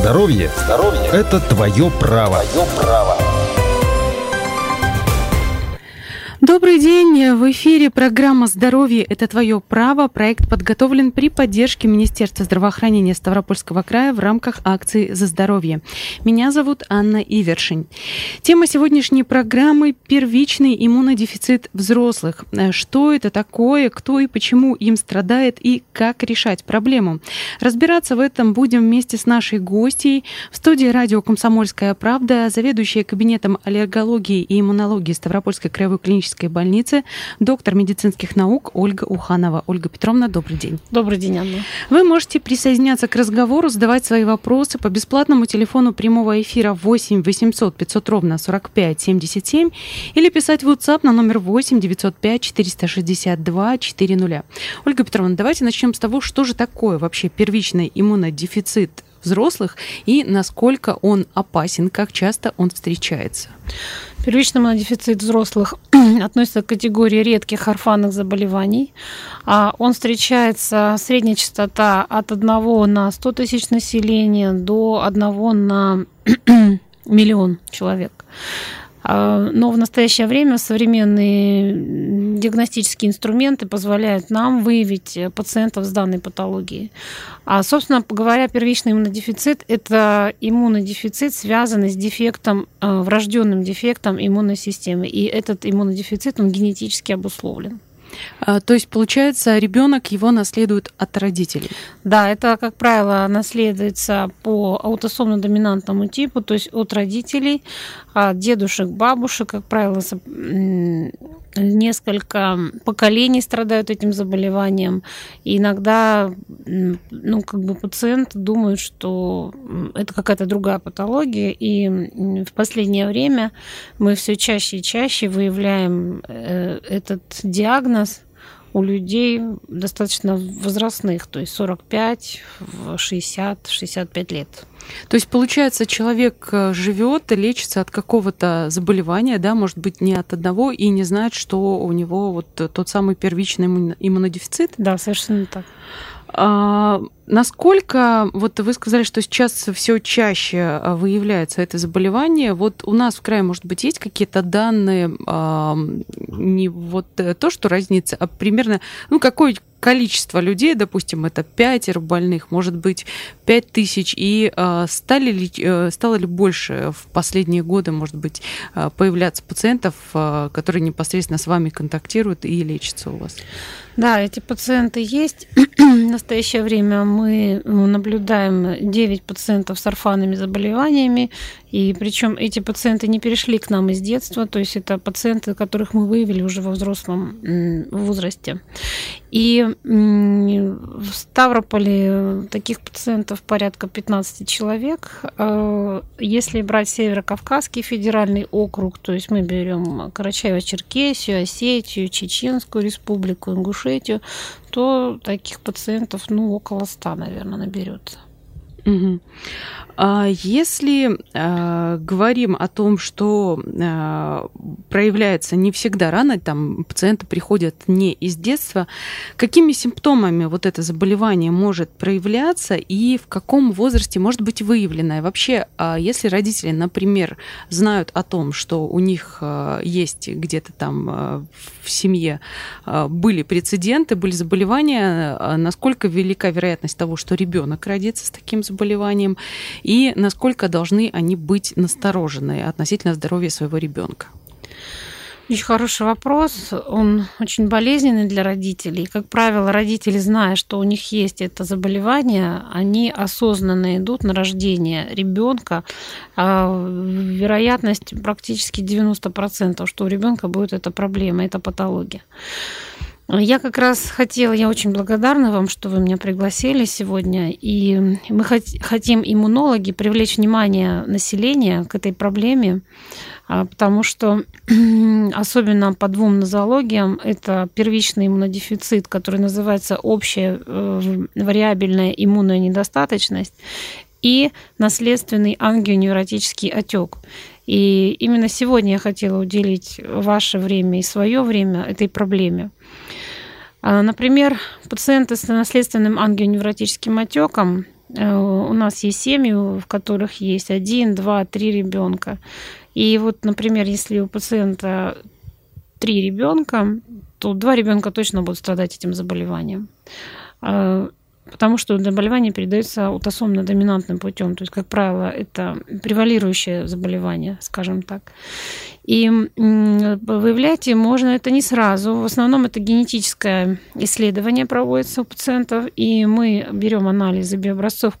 Здоровье, это твое право. Твое право. Добрый день! В эфире программа «Здоровье – это твое право». Проект подготовлен при поддержке Министерства здравоохранения Ставропольского края в рамках акции «За здоровье». Меня зовут Анна Ивершин. Тема сегодняшней программы – первичный иммунодефицит взрослых. Что это такое, кто и почему им страдает и как решать проблему. Разбираться в этом будем вместе с нашей гостьей в студии радио «Комсомольская правда», заведующая кабинетом аллергологии и иммунологии Ставропольской краевой клинической клинической больницы, доктор медицинских наук Ольга Уханова. Ольга Петровна, добрый день. Добрый день, Анна. Вы можете присоединяться к разговору, задавать свои вопросы по бесплатному телефону прямого эфира 8 800 500 ровно 45 77 или писать в WhatsApp на номер 8 905 462 400. Ольга Петровна, давайте начнем с того, что же такое вообще первичный иммунодефицит взрослых и насколько он опасен, как часто он встречается. Первичный иммунодефицит взрослых относится к категории редких орфанных заболеваний. А он встречается, средняя частота от 1 на 100 тысяч населения до 1 на миллион человек. А, но в настоящее время современные диагностические инструменты позволяют нам выявить пациентов с данной патологией. А, собственно говоря, первичный иммунодефицит – это иммунодефицит, связанный с дефектом, а, врожденным дефектом иммунной системы. И этот иммунодефицит, он генетически обусловлен. А, то есть, получается, ребенок его наследует от родителей? Да, это, как правило, наследуется по аутосомно-доминантному типу, то есть от родителей, от дедушек, бабушек, как правило, несколько поколений страдают этим заболеванием. И иногда ну, как бы пациент думает, что это какая-то другая патология. И в последнее время мы все чаще и чаще выявляем э, этот диагноз у людей достаточно возрастных, то есть 45, 60, 65 лет. То есть, получается, человек э, живет, лечится от какого-то заболевания, да, может быть, не от одного, и не знает, что у него вот тот самый первичный иммунодефицит? Да, совершенно так. А, насколько, вот вы сказали, что сейчас все чаще а, выявляется это заболевание, вот у нас в крае, может быть, есть какие-то данные, не вот э, то, что разница, а примерно, ну, какой количество людей, допустим, это пятеро больных, может быть, пять тысяч, и э, стали ли, э, стало ли больше в последние годы, может быть, э, появляться пациентов, которые непосредственно с вами контактируют и лечатся у вас? Да, эти пациенты есть. в настоящее время мы наблюдаем 9 пациентов с орфанными заболеваниями, и причем эти пациенты не перешли к нам из детства, то есть это пациенты, которых мы выявили уже во взрослом возрасте. И в Ставрополе таких пациентов порядка 15 человек. Э, если брать Северо-Кавказский федеральный округ, то есть мы берем Карачаево-Черкесию, Осетию, Чеченскую республику, Ингушетию, то таких пациентов ну, около 100, наверное, наберется. Угу. А если э, говорим о том, что э, проявляется не всегда рано, там пациенты приходят не из детства, какими симптомами вот это заболевание может проявляться и в каком возрасте может быть выявлено? И вообще, э, если родители, например, знают о том, что у них э, есть где-то там э, в семье э, были прецеденты, были заболевания, э, насколько велика вероятность того, что ребенок родится с таким заболеванием? И насколько должны они быть насторожены относительно здоровья своего ребенка? Очень хороший вопрос. Он очень болезненный для родителей. Как правило, родители, зная, что у них есть это заболевание, они осознанно идут на рождение ребенка. А вероятность практически 90%, что у ребенка будет эта проблема, эта патология. Я как раз хотела, я очень благодарна вам, что вы меня пригласили сегодня. И мы хотим, иммунологи, привлечь внимание населения к этой проблеме, а, потому что особенно по двум нозологиям это первичный иммунодефицит, который называется общая э, вариабельная иммунная недостаточность, и наследственный ангионевротический отек. И именно сегодня я хотела уделить ваше время и свое время этой проблеме. А, например, пациенты с наследственным ангионевротическим отеком Э, у нас есть семьи, в которых есть один, два, три ребенка. И вот, например, если у пациента три ребенка, то два ребенка точно будут страдать этим заболеванием. Потому что заболевание передается аутосомно-доминантным путем. То есть, как правило, это превалирующее заболевание, скажем так. И выявлять можно это не сразу. В основном это генетическое исследование проводится у пациентов, и мы берем анализы биообразцов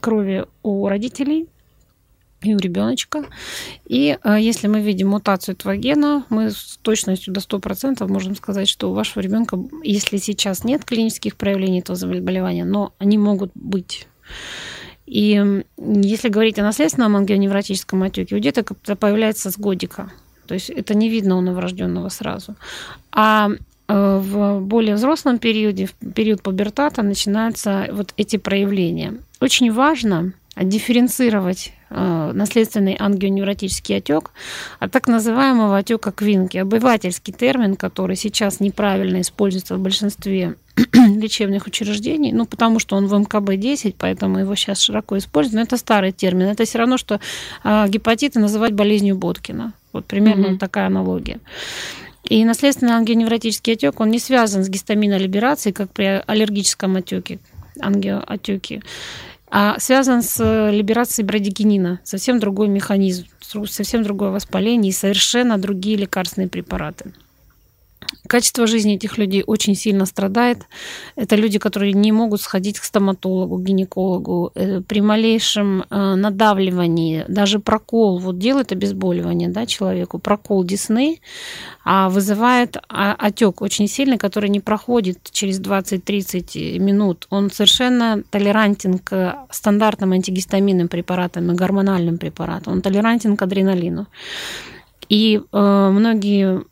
крови у родителей и у ребеночка. И если мы видим мутацию этого гена, мы с точностью до 100% можем сказать, что у вашего ребенка, если сейчас нет клинических проявлений этого заболевания, но они могут быть. И если говорить о наследственном ангионевротическом отеке, у деток это появляется с годика. То есть это не видно у новорожденного сразу. А э, в более взрослом периоде, в период пубертата, начинаются вот эти проявления. Очень важно дифференцировать э, наследственный ангионевротический отек от так называемого отека Квинки. Обывательский термин, который сейчас неправильно используется в большинстве лечебных учреждений, ну, потому что он в МКБ-10, поэтому его сейчас широко используют, но это старый термин. Это все равно, что э, гепатиты называть болезнью Боткина. Вот примерно mm-hmm. такая аналогия. И наследственный ангионевротический отек, он не связан с гистаминолиберацией, как при аллергическом отеке, ангиоотеке а связан с э, либерацией брадикинина. Совсем другой механизм, совсем другое воспаление и совершенно другие лекарственные препараты. Качество жизни этих людей очень сильно страдает. Это люди, которые не могут сходить к стоматологу, гинекологу. Э, при малейшем э, надавливании, даже прокол, вот делает обезболивание да, человеку, прокол десны а вызывает отек очень сильный, который не проходит через 20-30 минут. Он совершенно толерантен к стандартным антигистаминным препаратам и гормональным препаратам. Он толерантен к адреналину. И э, многие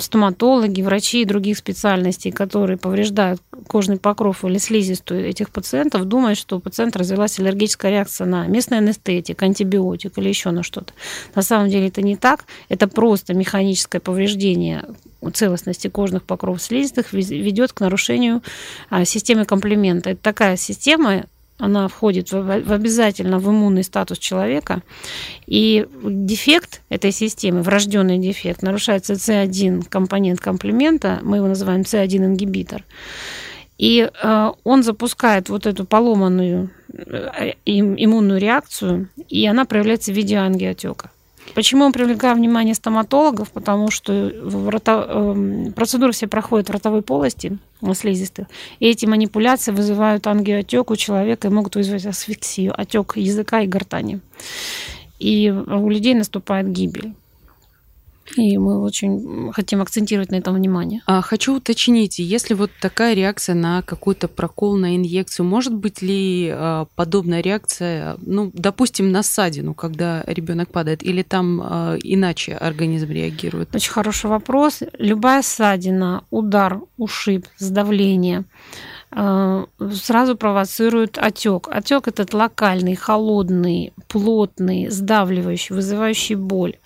стоматологи, врачи и других специальностей, которые повреждают кожный покров или слизистую этих пациентов, думают, что у пациента развилась аллергическая реакция на местный анестетик, антибиотик или еще на что-то. На самом деле это не так. Это просто механическое повреждение целостности кожных покровов слизистых ведет к нарушению а, системы комплимента. Это такая система, она входит в, обязательно в иммунный статус человека. И дефект этой системы, врожденный дефект, нарушается С1 компонент комплемента, мы его называем С1 ингибитор. И э, он запускает вот эту поломанную э, иммунную реакцию, и она проявляется в виде ангиотека. Почему мы привлекаем внимание стоматологов? Потому что рота... Эм, процедуры все проходят в ротовой полости слизистых. И эти манипуляции вызывают ангиотек у человека и могут вызвать асфиксию, отек языка и гортани. И у людей наступает гибель. И мы очень хотим акцентировать на этом внимание. А, хочу уточнить, если вот такая реакция на какой-то прокол, на инъекцию, может быть ли а, подобная реакция, ну, допустим, на ссадину, когда ребенок падает, или там а, иначе организм реагирует? Очень хороший вопрос. Любая ссадина, удар, ушиб, сдавление а, сразу провоцирует отек. Отек этот локальный, холодный, плотный, сдавливающий, вызывающий боль.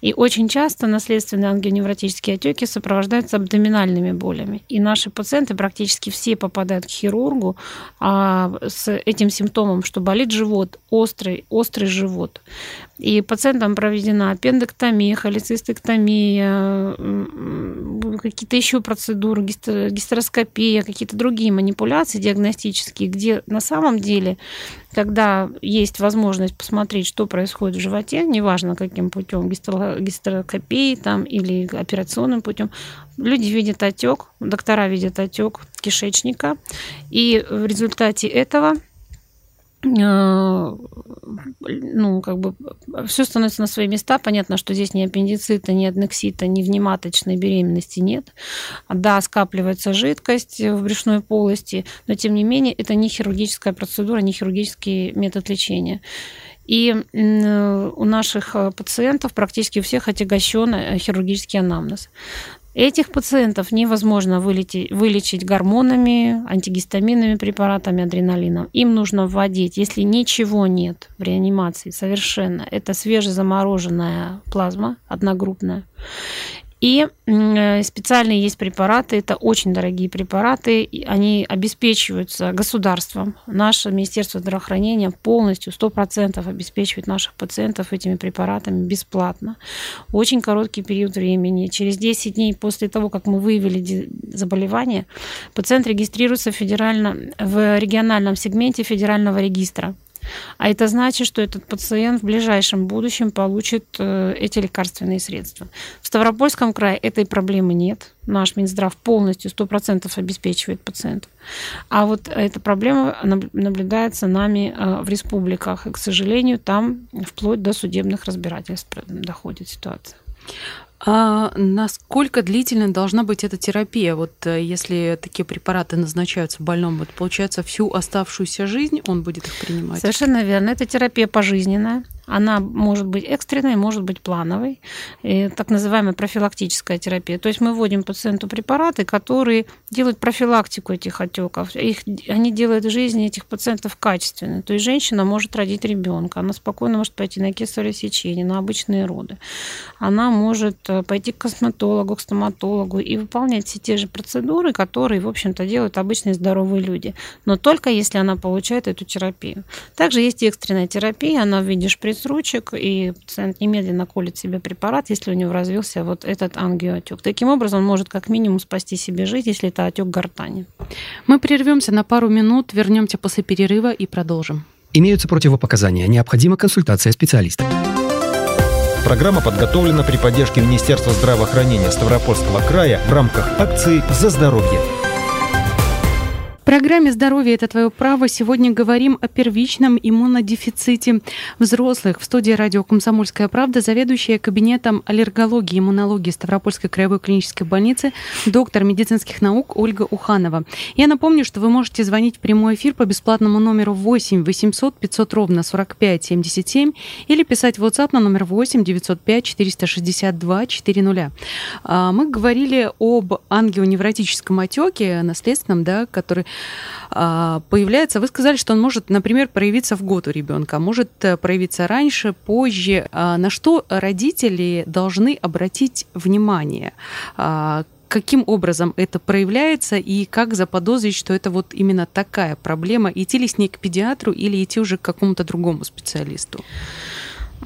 И очень часто наследственные ангионевротические отеки сопровождаются абдоминальными болями. И наши пациенты практически все попадают к хирургу а, с этим симптомом, что болит живот, острый, острый живот. И пациентам проведена аппендэктомия, холецистектомия, какие-то еще процедуры, гистероскопия, какие-то другие манипуляции диагностические, где на самом деле, когда есть возможность посмотреть, что происходит в животе, неважно каким путем, гистероскопией там, или операционным путем, люди видят отек, доктора видят отек кишечника, и в результате этого Э, ну, как бы все становится на свои места. Понятно, что здесь ни аппендицита, ни аднексита, ни внематочной беременности нет. Да, скапливается жидкость в брюшной полости, но тем не менее это не хирургическая процедура, не хирургический метод лечения. И у наших пациентов практически у всех отягощен э, хирургический анамнез. Этих пациентов невозможно вылечить, вылечить гормонами, антигистаминными препаратами, адреналином. Им нужно вводить, если ничего нет в реанимации совершенно, это свежезамороженная плазма одногруппная. И специальные есть препараты, это очень дорогие препараты, они обеспечиваются государством. Наше Министерство здравоохранения полностью, 100% обеспечивает наших пациентов этими препаратами бесплатно. Очень короткий период времени. Через 10 дней после того, как мы выявили заболевание, пациент регистрируется федерально, в региональном сегменте федерального регистра. А это значит, что этот пациент в ближайшем будущем получит э, эти лекарственные средства. В Ставропольском крае этой проблемы нет. Наш Минздрав полностью 100% обеспечивает пациентов. А вот эта проблема наблюдается нами э, в республиках. И, к сожалению, там вплоть до судебных разбирательств доходит ситуация. А насколько длительной должна быть эта терапия? Вот э, если такие препараты назначаются больному, вот получается всю оставшуюся жизнь он будет их принимать? Совершенно верно. Это терапия пожизненная. Она может быть экстренной, может быть плановой, и так называемая профилактическая терапия. То есть мы вводим пациенту препараты, которые делают профилактику этих отеков. Их, они делают жизнь этих пациентов качественной. То есть женщина может родить ребенка, она спокойно может пойти на кесарево сечение, на обычные роды. Она может э, пойти к косметологу, к стоматологу и выполнять все те же процедуры, которые, в общем-то, делают обычные здоровые люди. Но только если она получает эту терапию. Также есть экстренная терапия, она в виде с ручек, и пациент немедленно колет себе препарат, если у него развился вот этот ангиоотек. Таким образом, он может как минимум спасти себе жизнь, если это отек гортани. Мы прервемся на пару минут, вернемся после перерыва и продолжим. Имеются противопоказания. Необходима консультация специалиста. Программа подготовлена при поддержке Министерства здравоохранения Ставропольского края в рамках акции «За здоровье» программе «Здоровье – это твое право» сегодня говорим о первичном иммунодефиците взрослых. В студии радио «Комсомольская правда» заведующая кабинетом аллергологии и иммунологии Ставропольской краевой клинической больницы доктор медицинских наук Ольга Уханова. Я напомню, что вы можете звонить в прямой эфир по бесплатному номеру 8 800 500 ровно 45 77 или писать в WhatsApp на номер 8 905 462 400. Мы говорили об ангионевротическом отеке наследственном, да, который появляется, вы сказали, что он может, например, проявиться в год у ребенка, а может э, проявиться раньше, позже. А на что родители должны обратить внимание? каким образом это проявляется и как заподозрить, что это вот именно такая проблема, идти ли с ней к педиатру или идти уже к какому-то другому специалисту?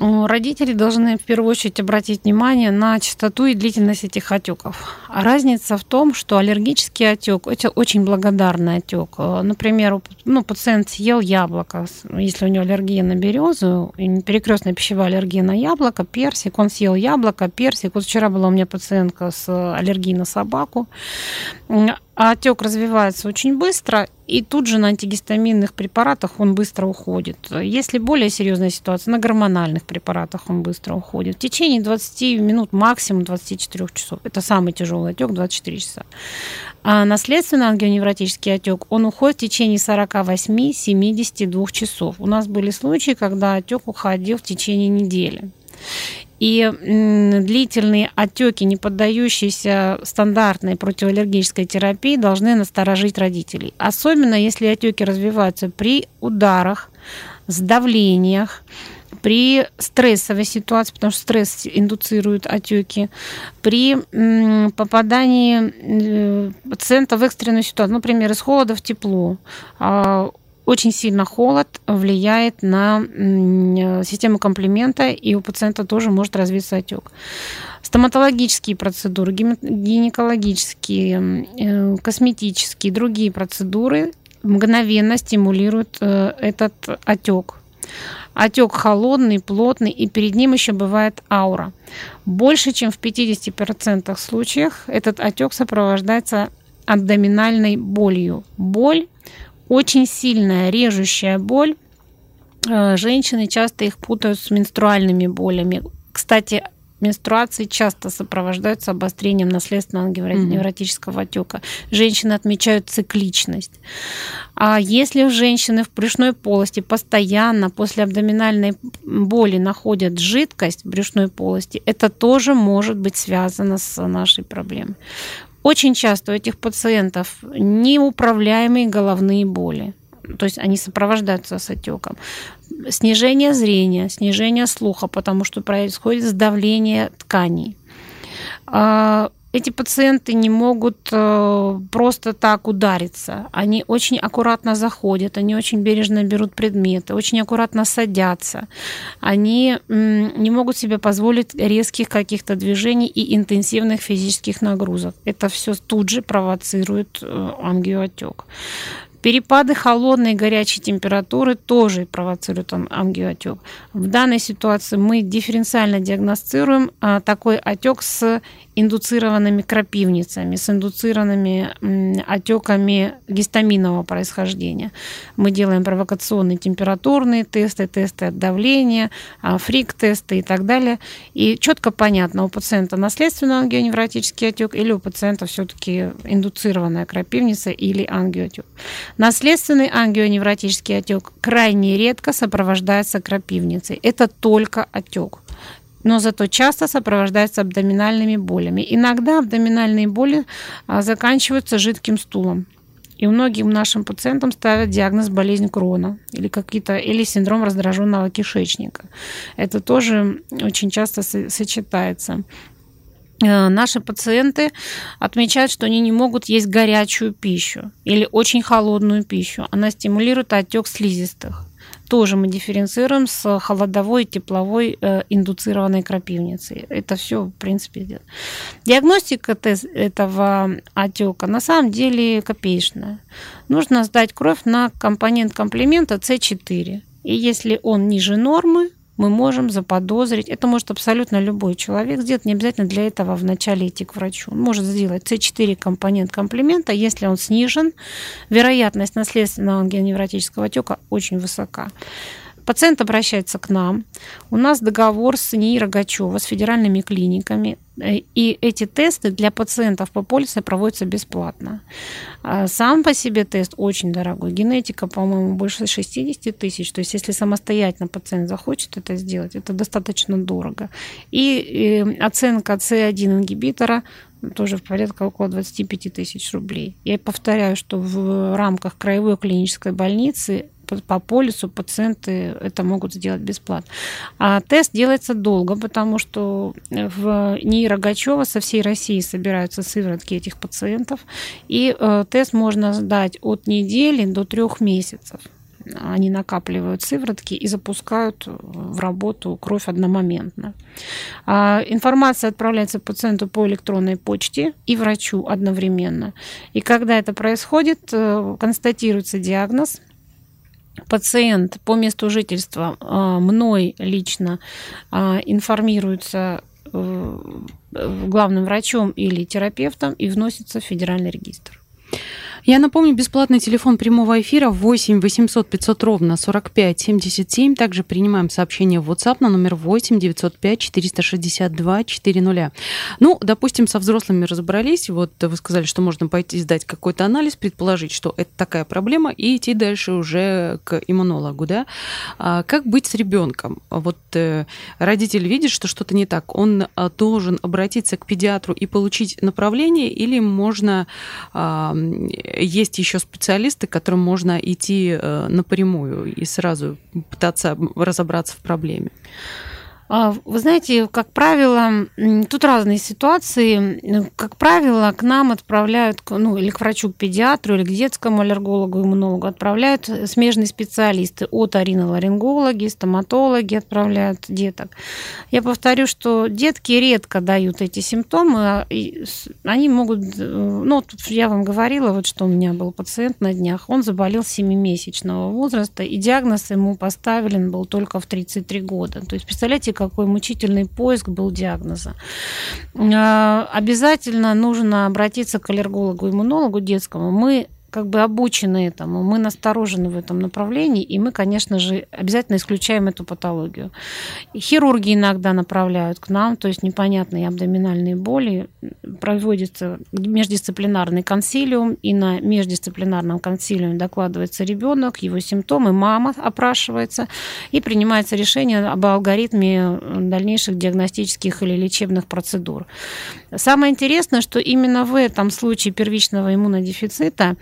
Родители должны в первую очередь обратить внимание на частоту и длительность этих отеков. А разница в том, что аллергический отек это очень благодарный отек. Например, ну, пациент съел яблоко, если у него аллергия на березу, перекрестная пищевая аллергия на яблоко, персик, он съел яблоко, персик. Вот вчера была у меня пациентка с аллергией на собаку а отек развивается очень быстро, и тут же на антигистаминных препаратах он быстро уходит. Если более серьезная ситуация, на гормональных препаратах он быстро уходит. В течение 20 минут, максимум 24 часов. Это самый тяжелый отек, 24 часа. А наследственный ангионевротический отек, он уходит в течение 48-72 часов. У нас были случаи, когда отек уходил в течение недели. И длительные отеки, не поддающиеся стандартной противоаллергической терапии, должны насторожить родителей. Особенно если отеки развиваются при ударах, сдавлениях, при стрессовой ситуации, потому что стресс индуцирует отеки, при попадании э, пациента в экстренную ситуацию, например, из холода в тепло, а, очень сильно холод влияет на систему комплимента, и у пациента тоже может развиться отек. Стоматологические процедуры, гинекологические, э, косметические, другие процедуры мгновенно стимулируют э, этот отек. Отек холодный, плотный, и перед ним еще бывает аура. Больше чем в 50% случаях этот отек сопровождается абдоминальной болью. Боль очень сильная режущая боль. Э, женщины часто их путают с менструальными болями. Кстати, менструации часто сопровождаются обострением наследственного невротического отека. Женщины отмечают цикличность. А если у женщины в брюшной полости постоянно после абдоминальной боли находят жидкость в брюшной полости, это тоже может быть связано с нашей проблемой. Очень часто у этих пациентов неуправляемые головные боли. То есть они сопровождаются с отеком. Снижение зрения, снижение слуха, потому что происходит сдавление тканей. Эти пациенты не могут э, просто так удариться. Они очень аккуратно заходят, они очень бережно берут предметы, очень аккуратно садятся. Они не могут себе позволить резких каких-то движений и интенсивных физических нагрузок. Это все тут же провоцирует э, ангиоотек. Перепады холодной и горячей температуры тоже провоцируют ангиоотек. В данной ситуации мы дифференциально диагностируем а, такой отек с индуцированными крапивницами, с индуцированными отеками гистаминового происхождения. Мы делаем провокационные температурные тесты, тесты от давления, а, фрик-тесты и так далее. И четко понятно, у пациента наследственный ангионевротический отек или у пациента все-таки индуцированная крапивница или ангиотек. Наследственный ангионевротический отек крайне редко сопровождается крапивницей. Это только отек но зато часто сопровождается абдоминальными болями. Иногда абдоминальные боли а, заканчиваются жидким стулом. И многим нашим пациентам ставят диагноз болезнь крона или, какие-то, или синдром раздраженного кишечника. Это тоже очень часто сочетается. Э, наши пациенты отмечают, что они не могут есть горячую пищу или очень холодную пищу. Она стимулирует отек слизистых тоже мы дифференцируем с холодовой и тепловой э, индуцированной крапивницей. Это все, в принципе, диагностика этого отека на самом деле копеечная. Нужно сдать кровь на компонент комплемента С4. И если он ниже нормы, мы можем заподозрить, это может абсолютно любой человек сделать, не обязательно для этого вначале идти к врачу. Он может сделать С4 компонент комплимента, если он снижен, вероятность наследственного ангионевротического отека очень высока. Пациент обращается к нам. У нас договор с НИИ Рогачева, с федеральными клиниками. Э, и эти тесты для пациентов по полисе проводятся бесплатно. А сам по себе тест очень дорогой. Генетика, по-моему, больше 60 тысяч. То есть, если самостоятельно пациент захочет это сделать, это достаточно дорого. И э, оценка С1 ингибитора тоже в порядка около 25 тысяч рублей. Я повторяю, что в рамках краевой клинической больницы по полису пациенты это могут сделать бесплатно. А тест делается долго, потому что в НИИ Рогачева со всей России собираются сыворотки этих пациентов, и э, тест можно сдать от недели до трех месяцев они накапливают сыворотки и запускают в работу кровь одномоментно. А информация отправляется пациенту по электронной почте и врачу одновременно. И когда это происходит, э, констатируется диагноз, пациент по месту жительства а, мной лично а, информируется э, главным врачом или терапевтом и вносится в федеральный регистр. Я напомню, бесплатный телефон прямого эфира 8 800 500 ровно 45 77. Также принимаем сообщения в WhatsApp на номер 8 905 462 400. Ну, допустим, со взрослыми разобрались. Вот вы сказали, что можно пойти сдать какой-то анализ, предположить, что это такая проблема, и идти дальше уже к иммунологу, да? А как быть с ребенком? Вот э, родитель видит, что что-то не так. Он а, должен обратиться к педиатру и получить направление, или можно а, есть еще специалисты, к которым можно идти э, напрямую и сразу пытаться разобраться в проблеме. А, вы знаете, как правило, тут разные ситуации. Как правило, к нам отправляют, ну, или к врачу-педиатру, или к детскому аллергологу, иммунологу отправляют смежные специалисты от ариноларингологи, стоматологи отправляют деток. Я повторю, что детки редко дают эти симптомы. А они могут... Э, ну, тут я вам говорила, вот что у меня был пациент на днях. Он заболел 7-месячного возраста, и диагноз ему поставлен был только в 33 года. То есть, представляете, какой мучительный поиск был диагноза. А, обязательно нужно обратиться к аллергологу-иммунологу детскому. Мы как бы обучены этому, мы насторожены в этом направлении, и мы, конечно же, обязательно исключаем эту патологию. Хирурги иногда направляют к нам, то есть непонятные абдоминальные боли, проводится междисциплинарный консилиум, и на междисциплинарном консилиуме докладывается ребенок, его симптомы, мама опрашивается, и принимается решение об алгоритме дальнейших диагностических или лечебных процедур. Самое интересное, что именно в этом случае первичного иммунодефицита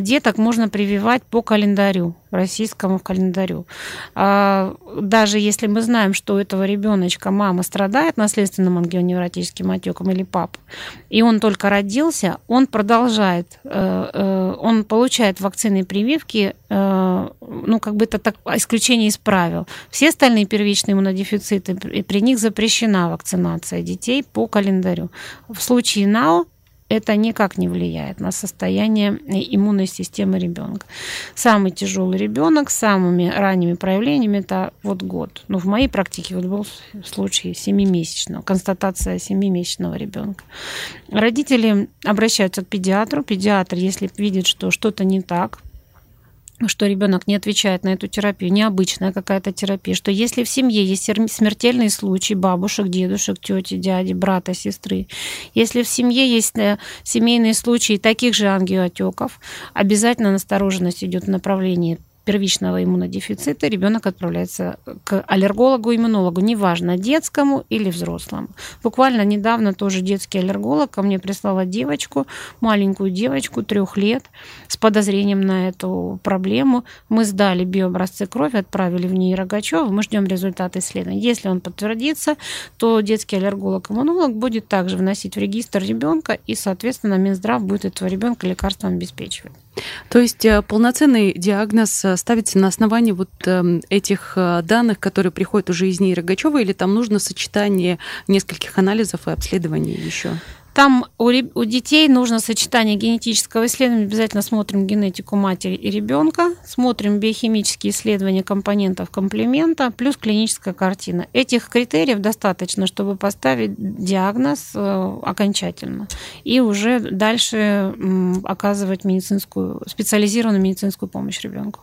деток можно прививать по календарю, российскому календарю. А, даже если мы знаем, что у этого ребеночка мама страдает наследственным ангионевротическим отеком или пап, и он только родился, он продолжает, э, э, он получает вакцины и прививки, э, ну, как бы это так, исключение из правил. Все остальные первичные иммунодефициты, при них запрещена вакцинация детей по календарю. В случае НАО это никак не влияет на состояние иммунной системы ребенка. Самый тяжелый ребенок с самыми ранними проявлениями это вот год. Ну, в моей практике вот был случай 7-месячного, констатация 7-месячного ребенка. Родители обращаются к педиатру. Педиатр, если видит, что что-то не так, что ребенок не отвечает на эту терапию, необычная какая-то терапия, что если в семье есть смертельные случаи бабушек, дедушек, тети, дяди, брата, сестры, если в семье есть э, семейные случаи таких же ангиотеков, обязательно настороженность идет в направлении первичного иммунодефицита ребенок отправляется к аллергологу-иммунологу, неважно, детскому или взрослому. Буквально недавно тоже детский аллерголог ко мне прислала девочку, маленькую девочку, трех лет, с подозрением на эту проблему. Мы сдали биообразцы крови, отправили в ней Рогачева, мы ждем результаты исследования. Если он подтвердится, то детский аллерголог-иммунолог будет также вносить в регистр ребенка, и, соответственно, Минздрав будет этого ребенка лекарством обеспечивать. То есть э, полноценный диагноз э, ставится на основании вот эм, этих э, данных, которые приходят уже из ней Рогачева, или там нужно сочетание нескольких анализов и обследований еще? Там у, у детей нужно сочетание генетического исследования. Обязательно смотрим генетику матери и ребенка, смотрим биохимические исследования компонентов комплемента, плюс клиническая картина. Этих критериев достаточно, чтобы поставить диагноз э, окончательно и уже дальше оказывать медицинскую, специализированную медицинскую помощь ребенку.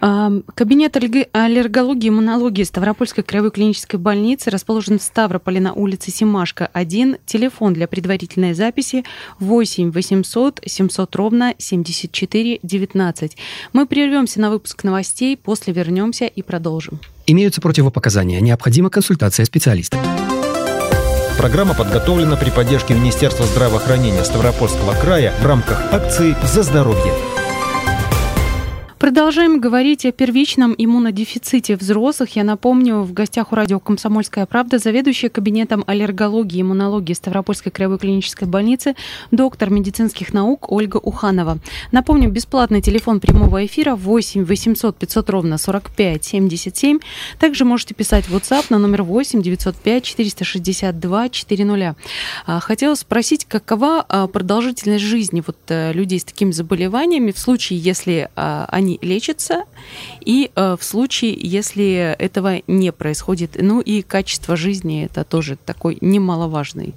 Кабинет аллергологии и иммунологии Ставропольской краевой клинической больницы расположен в Ставрополе на улице Симашка, 1. Телефон для предварительной записи 8 800 700 ровно 74 19. Мы прервемся на выпуск новостей, после вернемся и продолжим. Имеются противопоказания. Необходима консультация специалиста. Программа подготовлена при поддержке Министерства здравоохранения Ставропольского края в рамках акции «За здоровье». Продолжаем говорить о первичном иммунодефиците взрослых. Я напомню, в гостях у радио «Комсомольская правда» заведующая кабинетом аллергологии и иммунологии Ставропольской краевой клинической больницы, доктор медицинских наук Ольга Уханова. Напомню, бесплатный телефон прямого эфира 8 800 500 ровно 45 77. Также можете писать в WhatsApp на номер 8 905 462 400. Хотела спросить, какова а, продолжительность жизни вот э, людей с такими заболеваниями в случае, если а, они они лечатся, и э, в случае, если этого не происходит, ну и качество жизни это тоже такой немаловажный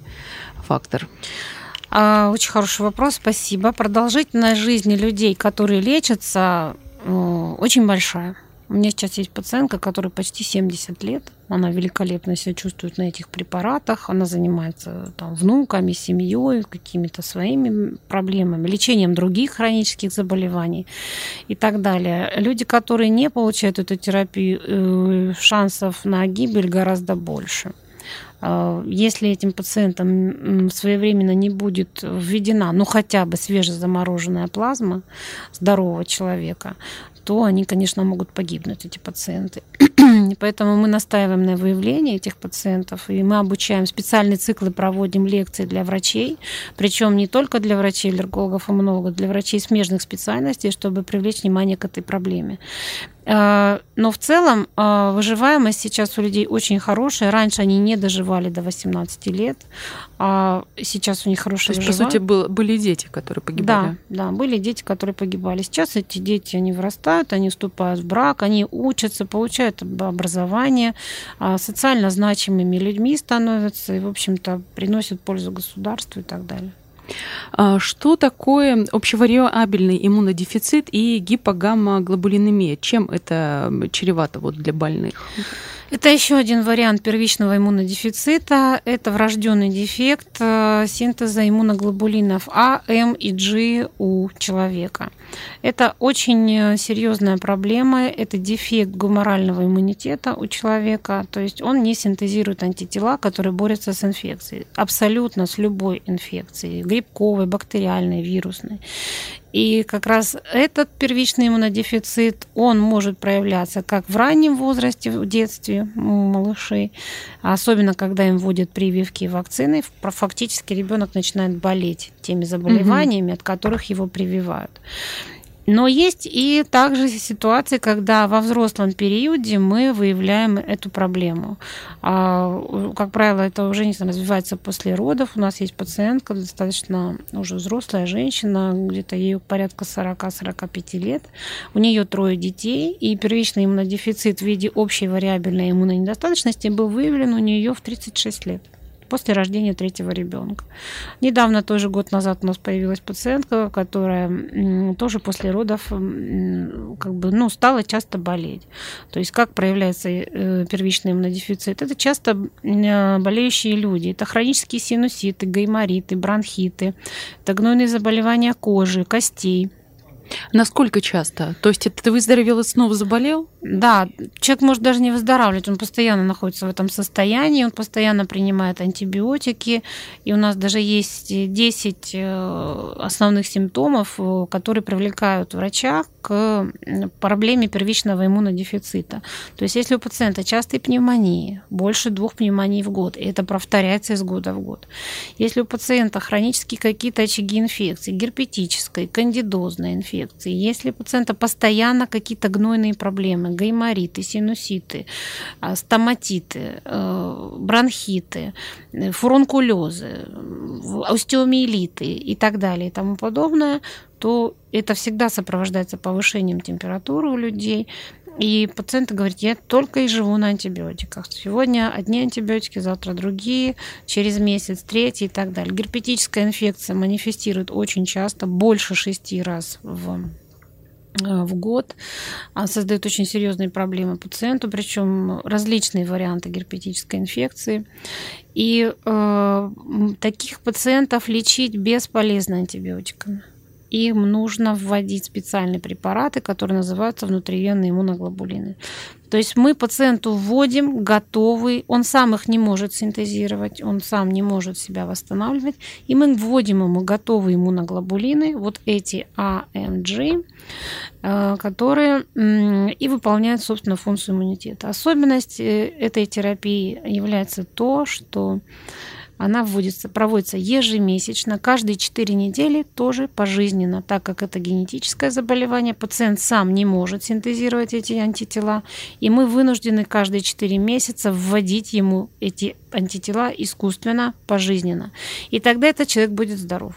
фактор. А, очень хороший вопрос, спасибо. Продолжительность жизни людей, которые лечатся, э, очень большая. У меня сейчас есть пациентка, которой почти 70 лет. Она великолепно себя чувствует на этих препаратах. Она занимается там, внуками, семьей, какими-то своими проблемами, лечением других хронических заболеваний и так далее. Люди, которые не получают эту терапию, э, шансов на гибель гораздо больше. А, если этим пациентам своевременно не будет введена, ну хотя бы свежезамороженная плазма здорового человека, то они, конечно, могут погибнуть, эти пациенты. Поэтому мы настаиваем на выявлении этих пациентов, и мы обучаем специальные циклы, проводим лекции для врачей, причем не только для врачей, аллергологов, иммунологов, для врачей смежных специальностей, чтобы привлечь внимание к этой проблеме. А, но в целом а, выживаемость сейчас у людей очень хорошая. Раньше они не доживали до 18 лет, а сейчас у них хорошая То есть, по сути, был, были дети, которые погибали? Да, да, были дети, которые погибали. Сейчас эти дети, они вырастают, они вступают в брак, они учатся, получают образование, а, социально значимыми людьми становятся и, в общем-то, приносят пользу государству и так далее. А что такое общевариабельный иммунодефицит и гипогамма-глобулинемия? Чем это чревато вот для больных? Это еще один вариант первичного иммунодефицита. Это врожденный дефект э, синтеза иммуноглобулинов А, М и G у человека. Это очень э, серьезная проблема. Это дефект гуморального иммунитета у человека. То есть он не синтезирует антитела, которые борются с инфекцией. Абсолютно с любой инфекцией. Грибковой, бактериальной, вирусной. И как раз этот первичный иммунодефицит, он может проявляться как в раннем возрасте, в детстве у малышей, особенно когда им вводят прививки и вакцины, фактически ребенок начинает болеть теми заболеваниями, угу. от которых его прививают. Но есть и также ситуации, когда во взрослом периоде мы выявляем эту проблему. А, как правило, это уже не развивается после родов. У нас есть пациентка, достаточно уже взрослая женщина, где-то ей порядка 40-45 лет. У нее трое детей, и первичный иммунодефицит в виде общей вариабельной иммунной недостаточности был выявлен у нее в 36 лет после рождения третьего ребенка. Недавно, тоже год назад, у нас появилась пациентка, которая тоже после родов как бы, ну, стала часто болеть. То есть как проявляется э, первичный иммунодефицит? Это часто болеющие люди. Это хронические синуситы, гаймориты, бронхиты, это гнойные заболевания кожи, костей – Насколько часто? То есть это ты выздоровел и снова заболел? Да, человек может даже не выздоравливать, он постоянно находится в этом состоянии, он постоянно принимает антибиотики, и у нас даже есть 10 э, основных симптомов, э, которые привлекают врача к проблеме первичного иммунодефицита. То есть если у пациента частые пневмонии, больше двух пневмоний в год, и это повторяется из года в год. Если у пациента хронические какие-то очаги инфекции, герпетической, кандидозной инфекции, если у пациента постоянно какие-то гнойные проблемы, гаймориты, синуситы, а, стоматиты, э, бронхиты, э, фурункулезы, остеомиелиты и так далее и тому подобное, то это всегда сопровождается повышением температуры у людей, и пациент говорит, я только и живу на антибиотиках. Сегодня одни антибиотики, завтра другие, через месяц третий и так далее. Герпетическая инфекция манифестирует очень часто, больше шести раз в э, в год, а создает очень серьезные проблемы пациенту, причем различные варианты герпетической инфекции. И э, таких пациентов лечить бесполезно антибиотиками им нужно вводить специальные препараты, которые называются внутривенные иммуноглобулины. То есть мы пациенту вводим готовый, он сам их не может синтезировать, он сам не может себя восстанавливать, и мы вводим ему готовые иммуноглобулины, вот эти AMG, э, которые и выполняют, собственно, функцию иммунитета. Особенность э, этой терапии является то, что она вводится, проводится ежемесячно, каждые 4 недели тоже пожизненно, так как это генетическое заболевание. Пациент сам не может синтезировать эти антитела, и мы вынуждены каждые 4 месяца вводить ему эти антитела искусственно, пожизненно. И тогда этот человек будет здоров.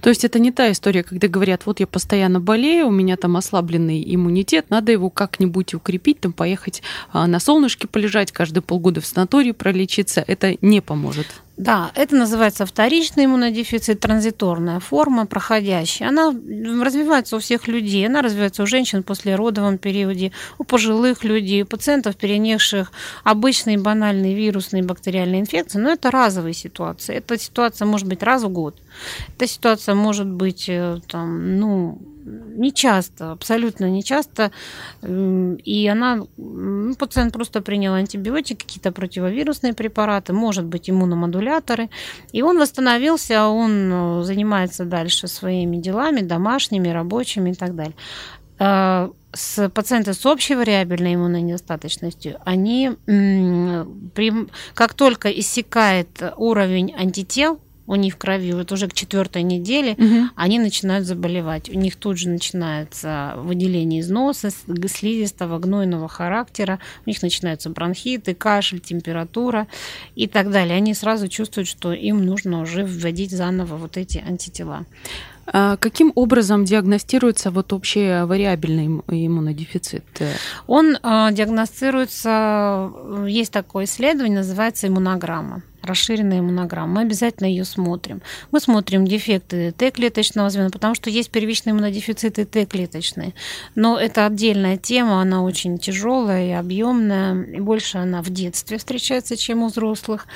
То есть это не та история, когда говорят, вот я постоянно болею, у меня там ослабленный иммунитет, надо его как-нибудь укрепить, там поехать а, на солнышке полежать, каждые полгода в санатории пролечиться. Это не поможет. Да, это называется вторичный иммунодефицит, транзиторная форма, проходящая. Она развивается у всех людей, она развивается у женщин после родовом периоде, у пожилых людей, у пациентов, перенесших обычные банальные вирусные бактериальные инфекции, но это разовые ситуации. Эта ситуация может быть раз в год. Эта ситуация может быть э, там, ну, не часто, абсолютно не часто. И она, ну, пациент просто принял антибиотики, какие-то противовирусные препараты, может быть, иммуномодуляторы. И он восстановился, он э, занимается дальше своими делами, домашними, рабочими и так далее а, с пациенты с общей вариабельной иммунной недостаточностью, они, как только иссякает уровень антител, у них в крови, вот уже к четвертой неделе угу. они начинают заболевать. У них тут же начинается выделение из носа, слизистого, гнойного характера, у них начинаются бронхиты, кашель, температура и так далее. Они сразу чувствуют, что им нужно уже вводить заново вот эти антитела. А каким образом диагностируется вот общий вариабельный иммунодефицит? Он а, диагностируется, есть такое исследование, называется иммунограмма расширенная иммунограмма. Мы обязательно ее смотрим. Мы смотрим дефекты Т-клеточного звена, потому что есть первичные иммунодефициты Т-клеточные. Но это отдельная тема, она очень тяжелая и объемная, и больше она в детстве встречается, чем у взрослых.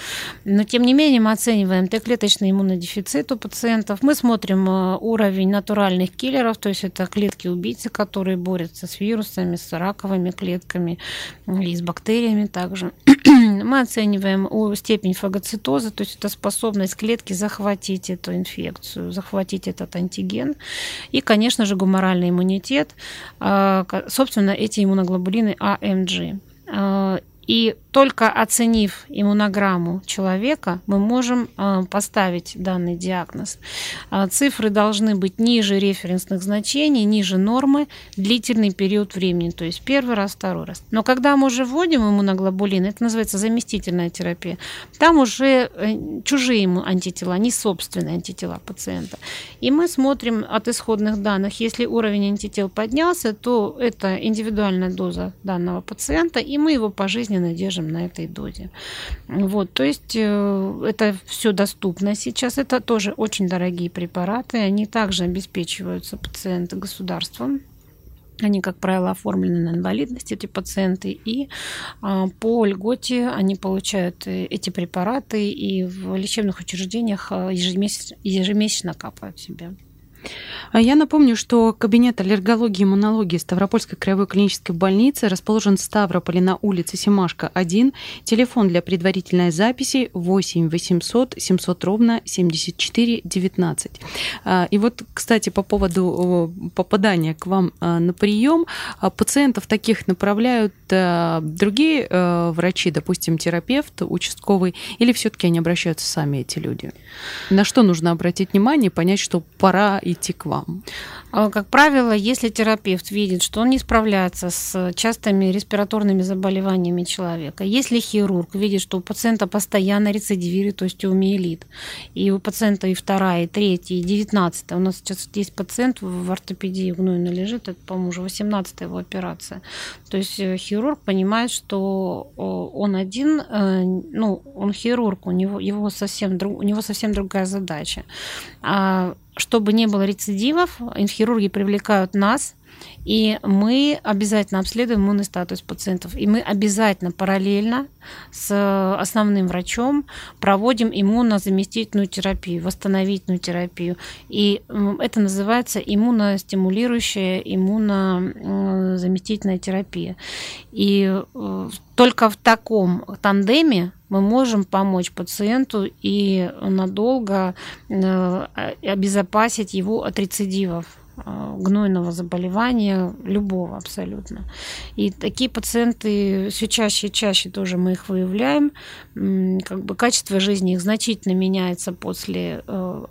Но тем не менее мы оцениваем Т-клеточный иммунодефицит у пациентов. Мы смотрим э, уровень натуральных киллеров, то есть это клетки-убийцы, которые борются с вирусами, с раковыми клетками и с бактериями также. Мы оцениваем степень фагоцитации фагоцитоза, то есть это способность клетки захватить эту инфекцию, захватить этот антиген. И, конечно же, гуморальный иммунитет, а, собственно, эти иммуноглобулины АМГ. И только оценив иммунограмму человека, мы можем а, поставить данный диагноз. А, цифры должны быть ниже референсных значений, ниже нормы, длительный период времени, то есть первый раз, второй раз. Но когда мы уже вводим иммуноглобулин, это называется заместительная терапия, там уже э, чужие ему антитела, не собственные антитела пациента. И мы смотрим от исходных данных, если уровень антител поднялся, то это индивидуальная доза данного пациента, и мы его пожизненно держим на этой дозе. Вот, то есть э, это все доступно сейчас. Это тоже очень дорогие препараты. Они также обеспечиваются пациенты государством. Они, как правило, оформлены на инвалидность, эти пациенты, и а, по льготе они получают э, эти препараты и в лечебных учреждениях э, ежемесячно, ежемесячно капают себе. А я напомню, что кабинет аллергологии и иммунологии Ставропольской краевой клинической больницы расположен в Ставрополе на улице Семашка, 1. Телефон для предварительной записи 8 800 700 ровно 74 19. А, и вот, кстати, по поводу попадания к вам а, на прием, пациентов таких направляют другие врачи, допустим, терапевт, участковый, или все-таки они обращаются сами, эти люди? На что нужно обратить внимание понять, что пора идти к вам? А, как правило, если терапевт видит, что он не справляется с частыми респираторными заболеваниями человека, если хирург видит, что у пациента постоянно рецидивирует, то есть умиелит, и у пациента и вторая, и третья, и девятнадцатая, у нас сейчас есть пациент в ортопедии гнойно лежит, это, по-моему, уже 18 его операция. То есть э, хирург понимает, что он один, э, ну, он хирург, у него, его совсем, у него совсем другая задача. А чтобы не было рецидивов, хирурги привлекают нас, и мы обязательно обследуем иммунный статус пациентов. И мы обязательно параллельно с основным врачом проводим иммунозаместительную терапию, восстановительную терапию. И это называется иммуностимулирующая иммунозаместительная терапия. И э, только в таком тандеме мы можем помочь пациенту и надолго э, обезопасить его от рецидивов э, гнойного заболевания, любого абсолютно. И такие пациенты все чаще и чаще тоже мы их выявляем. Как бы качество жизни их значительно меняется после э,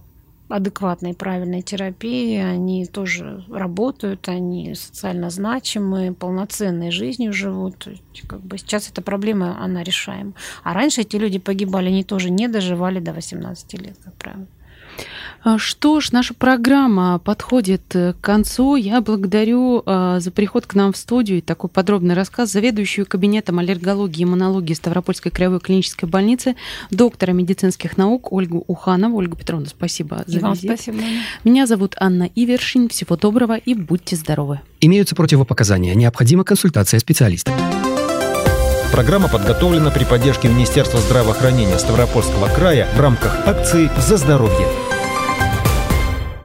адекватной правильной терапии, они тоже работают, они социально значимые, полноценной жизнью живут. Как бы сейчас эта проблема, она решаема. А раньше эти люди погибали, они тоже не доживали до 18 лет, как правило. А что ж, наша программа подходит э, к концу. Я благодарю э, за приход к нам в студию и такой подробный рассказ заведующую кабинетом аллергологии и иммунологии Ставропольской краевой клинической больницы, доктора медицинских наук Ольгу Уханову. Ольга Петровна, спасибо за Вам визит. спасибо. Меня зовут Анна Ивершин. Всего доброго и будьте здоровы. Имеются противопоказания. Необходима консультация специалиста. Программа подготовлена при поддержке Министерства здравоохранения Ставропольского края в рамках акции «За здоровье».